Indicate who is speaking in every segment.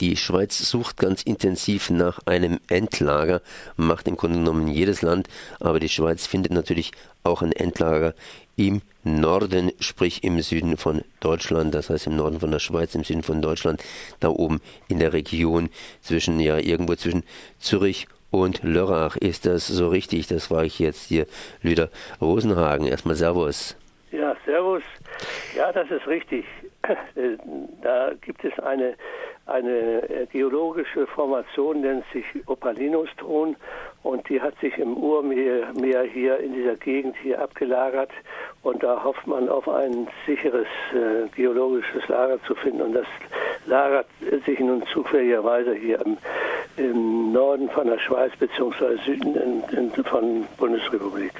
Speaker 1: Die Schweiz sucht ganz intensiv nach einem Endlager, macht im Grunde genommen jedes Land, aber die Schweiz findet natürlich auch ein Endlager im Norden, sprich im Süden von Deutschland, das heißt im Norden von der Schweiz, im Süden von Deutschland, da oben in der Region zwischen, ja, irgendwo zwischen Zürich und Lörrach. Ist das so richtig? Das war ich jetzt hier, Lüder Rosenhagen. Erstmal Servus.
Speaker 2: Ja, Servus. Ja, das ist richtig. Da gibt es eine eine äh, geologische Formation, nennt sich Opalinostron und die hat sich im Urmeer hier in dieser Gegend hier abgelagert und da hofft man auf ein sicheres äh, geologisches Lager zu finden und das lagert sich nun zufälligerweise hier im, im Norden von der Schweiz beziehungsweise Süden in, in, von Bundesrepublik.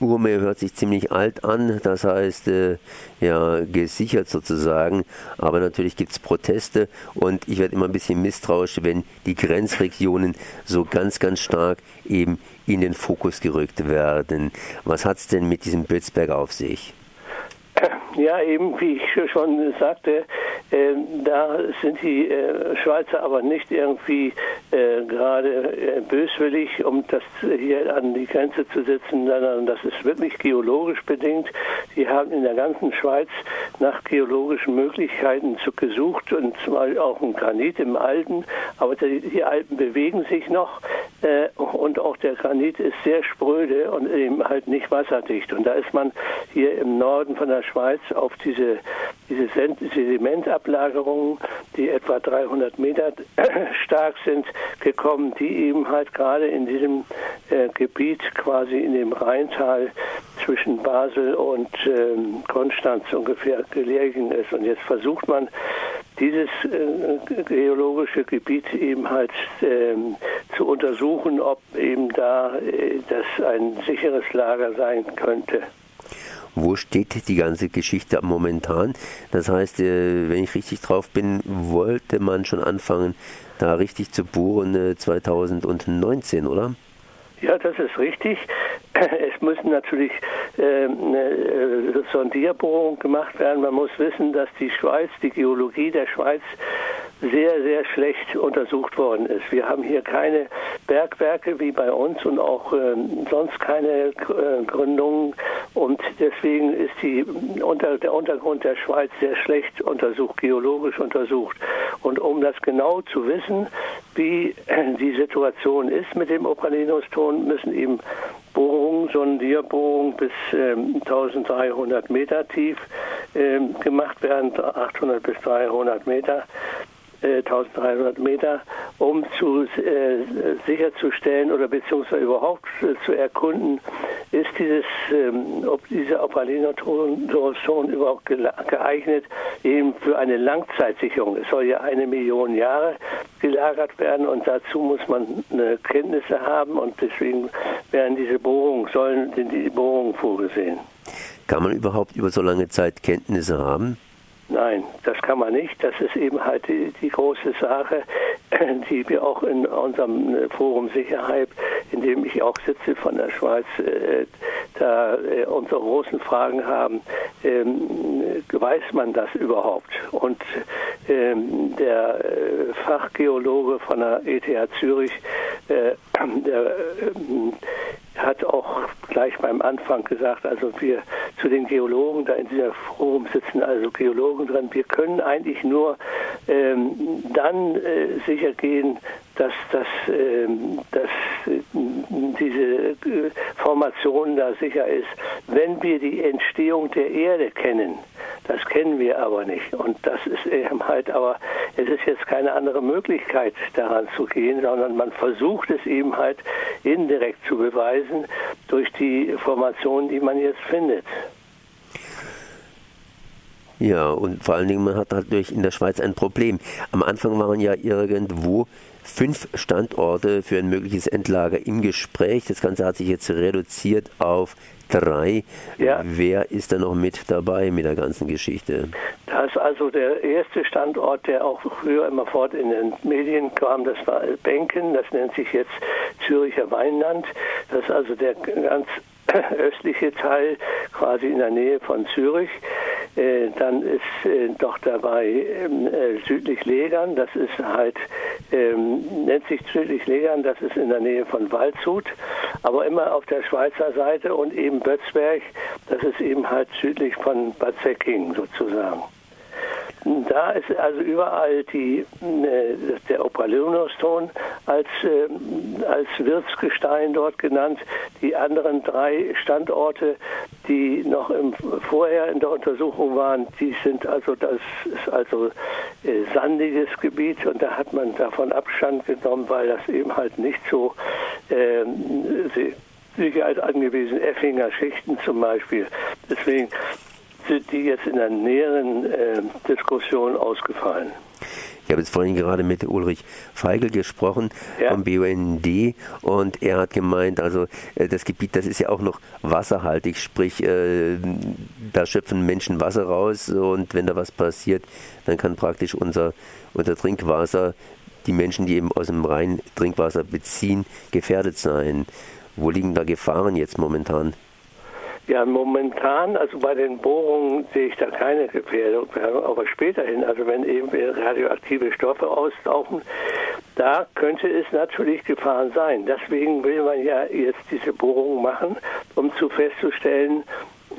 Speaker 1: Ur Urmeer hört sich ziemlich alt an, das heißt äh, ja gesichert sozusagen, aber natürlich gibt es Proteste und ich werde immer ein bisschen misstrauisch, wenn die Grenzregionen so ganz, ganz stark eben in den Fokus gerückt werden. Was hat es denn mit diesem Bötzberg auf sich?
Speaker 2: Ja, eben wie ich schon sagte, da sind die äh, Schweizer aber nicht irgendwie äh, gerade äh, böswillig, um das hier an die Grenze zu setzen, sondern das ist wirklich geologisch bedingt. Die haben in der ganzen Schweiz nach geologischen Möglichkeiten gesucht und zumal auch ein Granit im Alten, aber die, Alpen bewegen sich noch und auch der Granit ist sehr spröde und eben halt nicht wasserdicht. Und da ist man hier im Norden von der Schweiz auf diese, diese Sedimentablagerungen, die etwa 300 Meter stark sind, gekommen, die eben halt gerade in diesem äh, Gebiet quasi in dem Rheintal zwischen Basel und ähm, Konstanz ungefähr gelegen ist. Und jetzt versucht man, dieses äh, geologische Gebiet eben halt ähm, zu untersuchen, ob eben da äh, das ein sicheres Lager sein könnte
Speaker 1: wo steht die ganze Geschichte momentan. Das heißt, äh, wenn ich richtig drauf bin, wollte man schon anfangen, da richtig zu bohren 2019, äh, oder?
Speaker 2: Ja, das ist richtig. Es müssen natürlich äh, äh, Sondierbohrungen gemacht werden. Man muss wissen, dass die Schweiz, die Geologie der Schweiz sehr, sehr schlecht untersucht worden ist. Wir haben hier keine Bergwerke wie bei uns und auch äh, sonst keine äh, Gründungen und deswegen ist die, unter, der Untergrund der Schweiz sehr schlecht untersucht, geologisch untersucht. Und um das genau zu wissen, wie die Situation ist mit dem Opalinoston, müssen eben Bohrungen, Sondierbohrungen bis ähm, 1300 Meter tief ähm, gemacht werden, 800 bis 300 Meter. 1300 äh, Meter, um zu, äh, sicherzustellen oder beziehungsweise überhaupt äh, zu erkunden, ist dieses, ähm, ob diese Opalinotron überhaupt geeignet eben für eine Langzeitsicherung. Es soll ja eine Million Jahre gelagert werden und dazu muss man Kenntnisse haben und deswegen werden diese Bohrungen, sollen die Bohrungen vorgesehen.
Speaker 1: Kann man überhaupt über so lange Zeit Kenntnisse haben?
Speaker 2: Nein, das kann man nicht. Das ist eben halt die, die, große Sache, die wir auch in unserem äh, Forum Sicherheit, in dem ich auch sitze von der Schweiz, äh, da äh, unsere großen Fragen haben. Ähm, weiß man das überhaupt? Und ähm, der äh, Fachgeologe von der ETH Zürich, äh, der ähm, hat auch gleich beim Anfang gesagt, also wir zu den Geologen da in dieser Forum sitzen, also Geologen dran, wir können eigentlich nur ähm, dann äh, sicher gehen, dass, dass, ähm, dass äh, diese äh, Formation da sicher ist, wenn wir die Entstehung der Erde kennen. Das kennen wir aber nicht. Und das ist eben halt, aber es ist jetzt keine andere Möglichkeit, daran zu gehen, sondern man versucht es eben halt indirekt zu beweisen durch die Formationen, die man jetzt findet.
Speaker 1: Ja, und vor allen Dingen, man hat natürlich in der Schweiz ein Problem. Am Anfang waren ja irgendwo fünf Standorte für ein mögliches Endlager im Gespräch. Das Ganze hat sich jetzt reduziert auf drei. Ja. Wer ist da noch mit dabei mit der ganzen Geschichte?
Speaker 2: Das ist also der erste Standort, der auch früher immer fort in den Medien kam, das war Benken, das nennt sich jetzt Züricher Weinland. Das ist also der ganz östliche Teil, quasi in der Nähe von Zürich. Äh, dann ist äh, doch dabei ähm, äh, südlich Legern, das ist halt, ähm, nennt sich südlich Legern, das ist in der Nähe von Waldshut, aber immer auf der Schweizer Seite und eben Bötzberg, das ist eben halt südlich von Bad Säckingen sozusagen. Da ist also überall die, äh, der Opalionoston als, äh, als Wirtsgestein dort genannt. Die anderen drei Standorte, die noch im, vorher in der Untersuchung waren, die sind also, das ist also äh, sandiges Gebiet und da hat man davon Abstand genommen, weil das eben halt nicht so äh, Sicherheit angewiesen, Effinger Schichten zum Beispiel. Deswegen sind die jetzt in der näheren äh, Diskussion ausgefallen.
Speaker 1: Ich habe jetzt vorhin gerade mit Ulrich Feigl gesprochen ja. vom BUND und er hat gemeint, also äh, das Gebiet, das ist ja auch noch wasserhaltig, sprich, äh, da schöpfen Menschen Wasser raus und wenn da was passiert, dann kann praktisch unser, unser Trinkwasser, die Menschen, die eben aus dem Rhein Trinkwasser beziehen, gefährdet sein. Wo liegen da Gefahren jetzt momentan?
Speaker 2: Ja, momentan, also bei den Bohrungen sehe ich da keine Gefährdung, aber späterhin, also wenn eben radioaktive Stoffe austauchen, da könnte es natürlich Gefahren sein. Deswegen will man ja jetzt diese Bohrungen machen, um zu festzustellen,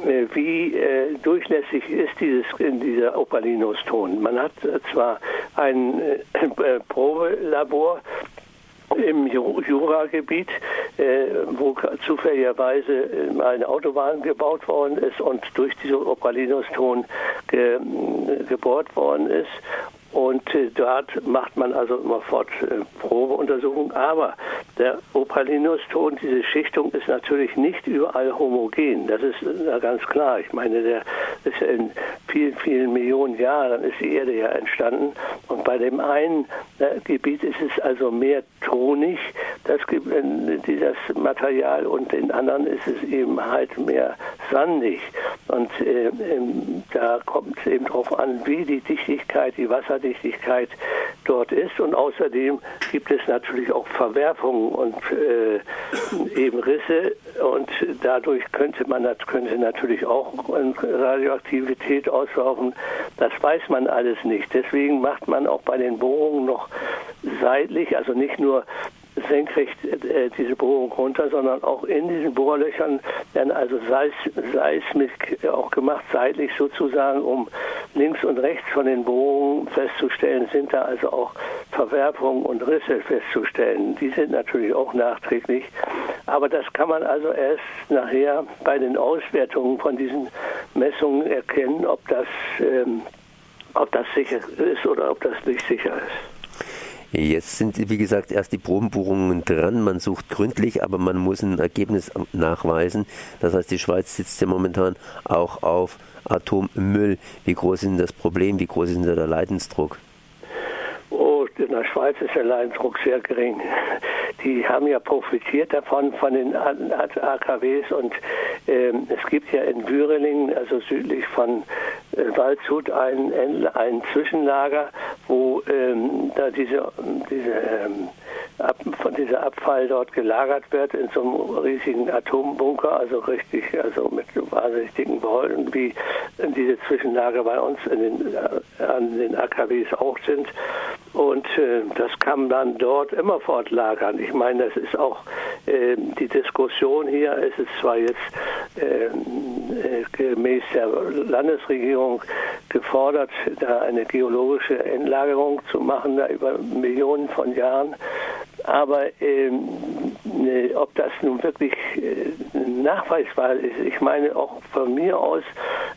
Speaker 2: äh, wie äh, durchlässig ist dieses, dieser Opalinoston. Man hat zwar ein äh, Probelabor, im Juragebiet, äh, wo zufälligerweise äh, eine Autobahn gebaut worden ist und durch diese Opalinoston ge, gebohrt worden ist. Und äh, dort macht man also immer äh, Probeuntersuchungen. Aber der Opalinuston, diese Schichtung ist natürlich nicht überall homogen. Das ist äh, ganz klar. Ich meine, der ist in vielen, vielen Millionen Jahren ist die Erde ja entstanden. Und bei dem einen äh, Gebiet ist es also mehr tonig, das, äh, dieses Material, und in anderen ist es eben halt mehr sandig. Und äh, ähm, da kommt es eben darauf an, wie die Dichtigkeit, die Wasserdichtigkeit, Wasserdichtigkeit dort ist. Und außerdem gibt es natürlich auch Verwerfungen und äh, eben Risse. Und dadurch könnte man könnte natürlich auch Radioaktivität auslaufen. Das weiß man alles nicht. Deswegen macht man auch bei den Bohrungen noch seitlich, also nicht nur senkrecht äh, diese Bohrung runter, sondern auch in diesen Bohrlöchern werden also Seis, Seismik auch gemacht, seitlich sozusagen, um links und rechts von den Bohrungen festzustellen, sind da also auch Verwerfungen und Risse festzustellen. Die sind natürlich auch nachträglich, aber das kann man also erst nachher bei den Auswertungen von diesen Messungen erkennen, ob das, ähm, ob das sicher ist oder ob das nicht sicher ist.
Speaker 1: Jetzt sind, wie gesagt, erst die Probenbohrungen dran. Man sucht gründlich, aber man muss ein Ergebnis nachweisen. Das heißt, die Schweiz sitzt ja momentan auch auf Atommüll. Wie groß ist denn das Problem? Wie groß ist denn der Leidensdruck?
Speaker 2: Oh, in der Schweiz ist der Leidensdruck sehr gering. Die haben ja profitiert davon, von den AKWs und ähm, es gibt ja in Würeling, also südlich von äh, Waldshut, ein, ein Zwischenlager, wo ähm, da diese, diese ähm, ab, dieser Abfall dort gelagert wird in so einem riesigen Atombunker, also richtig, also mit wahnsinnig dicken Behältern, wie diese Zwischenlager bei uns in den, äh, an den AKWs auch sind. Und äh, das kann man dort immer fortlagern. Ich meine, das ist auch äh, die Diskussion hier. Es ist zwar jetzt äh, gemäß der Landesregierung gefordert, da eine geologische Endlagerung zu machen, da über Millionen von Jahren. Aber ähm, ne, ob das nun wirklich äh, nachweisbar ist, ich meine auch von mir aus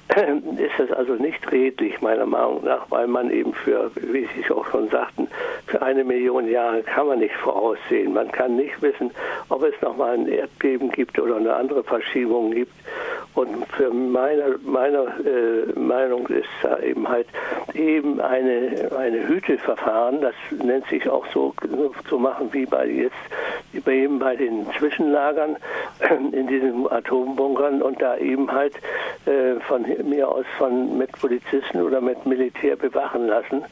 Speaker 2: äh, ist das also nicht redlich, meiner Meinung nach, weil man eben für, wie Sie es auch schon sagten, für eine Million Jahre kann man nicht voraussehen. Man kann nicht wissen, ob es nochmal ein Erdbeben gibt oder eine andere Verschiebung gibt. Und für meine, meine äh, Meinung ist da eben halt eben eine, eine Hüteverfahren, das nennt sich auch so zu machen wie bei jetzt eben bei den Zwischenlagern in diesen Atombunkern und da eben halt äh, von mir aus von mit Polizisten oder mit Militär bewachen lassen.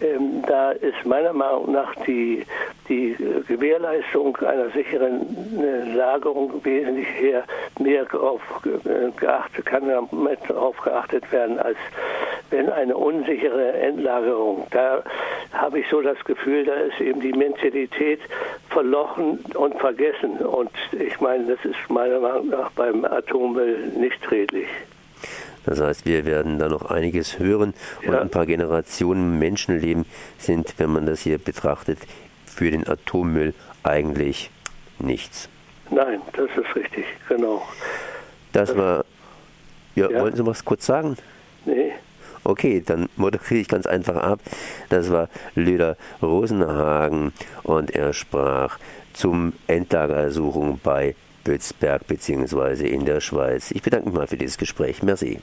Speaker 2: Ähm, da ist meiner Meinung nach die, die Gewährleistung einer sicheren äh, Lagerung wesentlich her mehr auf, geachtet, kann damit darauf geachtet werden, als wenn eine unsichere Endlagerung. Da habe ich so das Gefühl, da ist eben die Mentalität verlochen und vergessen. Und ich meine, das ist meiner Meinung nach beim Atommüll nicht redlich.
Speaker 1: Das heißt, wir werden da noch einiges hören und ja. ein paar Generationen Menschenleben sind, wenn man das hier betrachtet, für den Atommüll eigentlich nichts.
Speaker 2: Nein, das ist richtig, genau.
Speaker 1: Das, das war. Ja, ja, wollen Sie was kurz sagen?
Speaker 2: Nee.
Speaker 1: Okay, dann moderiere ich ganz einfach ab. Das war Lüder Rosenhagen und er sprach zum Endlagersuchung bei Bützberg bzw. in der Schweiz. Ich bedanke mich mal für dieses Gespräch. Merci.